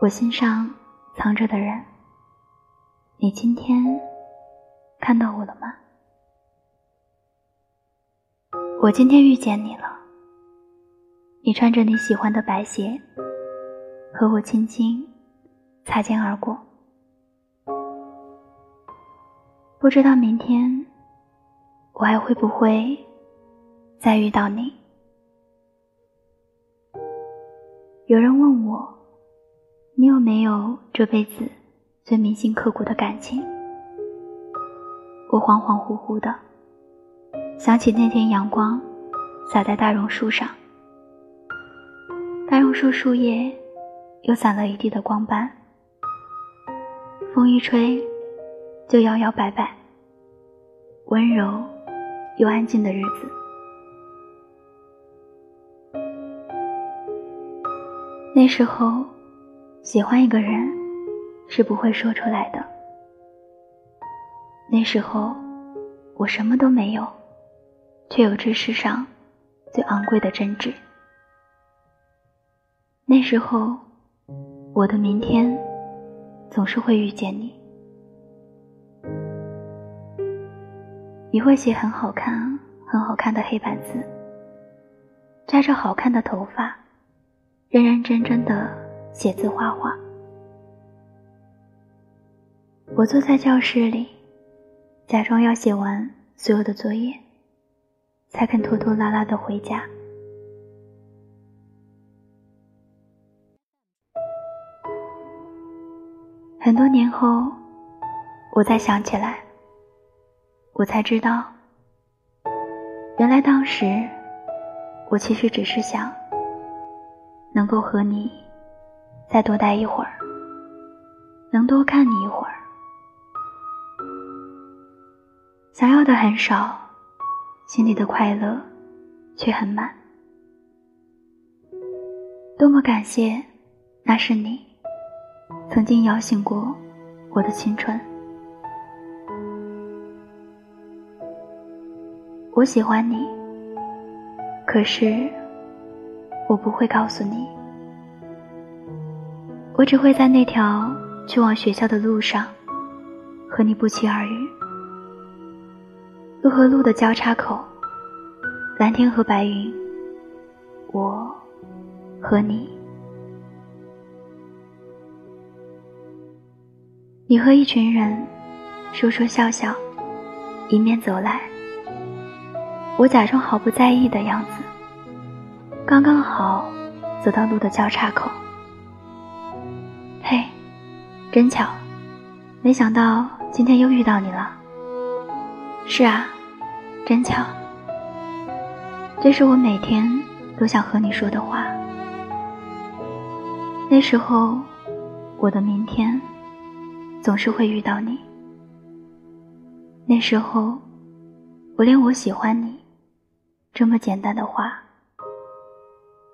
我心上藏着的人，你今天看到我了吗？我今天遇见你了，你穿着你喜欢的白鞋，和我轻轻擦肩而过。不知道明天我还会不会再遇到你？有人问我。你有没有这辈子最铭心刻骨的感情？我恍恍惚惚的想起那天阳光洒在大榕树上，大榕树树叶又散了一地的光斑，风一吹就摇摇摆摆，温柔又安静的日子。那时候。喜欢一个人是不会说出来的。那时候我什么都没有，却有这世上最昂贵的真挚。那时候我的明天总是会遇见你。你会写很好看、很好看的黑板字，扎着好看的头发，认认真真的。写字画画，我坐在教室里，假装要写完所有的作业，才肯拖拖拉拉的回家。很多年后，我再想起来，我才知道，原来当时我其实只是想能够和你。再多待一会儿，能多看你一会儿。想要的很少，心里的快乐却很满。多么感谢，那是你曾经摇醒过我的青春。我喜欢你，可是我不会告诉你。我只会在那条去往学校的路上，和你不期而遇。路和路的交叉口，蓝天和白云，我和你。你和一群人说说笑笑，迎面走来，我假装毫不在意的样子，刚刚好走到路的交叉口。真巧，没想到今天又遇到你了。是啊，真巧。这是我每天都想和你说的话。那时候，我的明天总是会遇到你。那时候，我连我喜欢你这么简单的话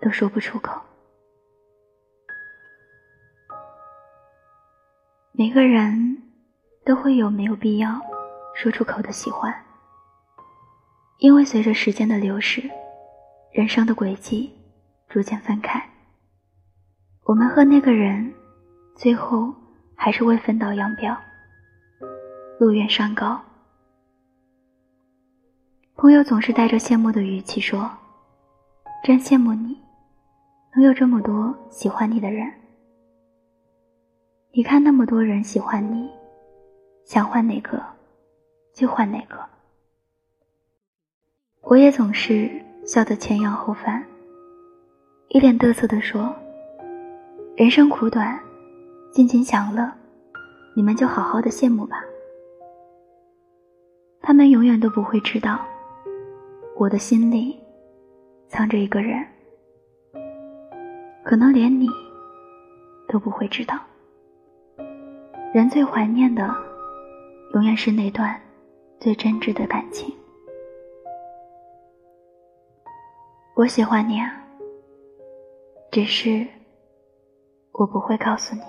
都说不出口。每个人都会有没有必要说出口的喜欢，因为随着时间的流逝，人生的轨迹逐渐分开，我们和那个人最后还是会分道扬镳，路远山高。朋友总是带着羡慕的语气说：“真羡慕你，能有这么多喜欢你的人。”你看那么多人喜欢你，想换哪个就换哪个。我也总是笑得前仰后翻，一脸得瑟地说：“人生苦短，尽情享乐，你们就好好的羡慕吧。”他们永远都不会知道，我的心里藏着一个人，可能连你都不会知道。人最怀念的，永远是那段最真挚的感情。我喜欢你啊，只是我不会告诉你。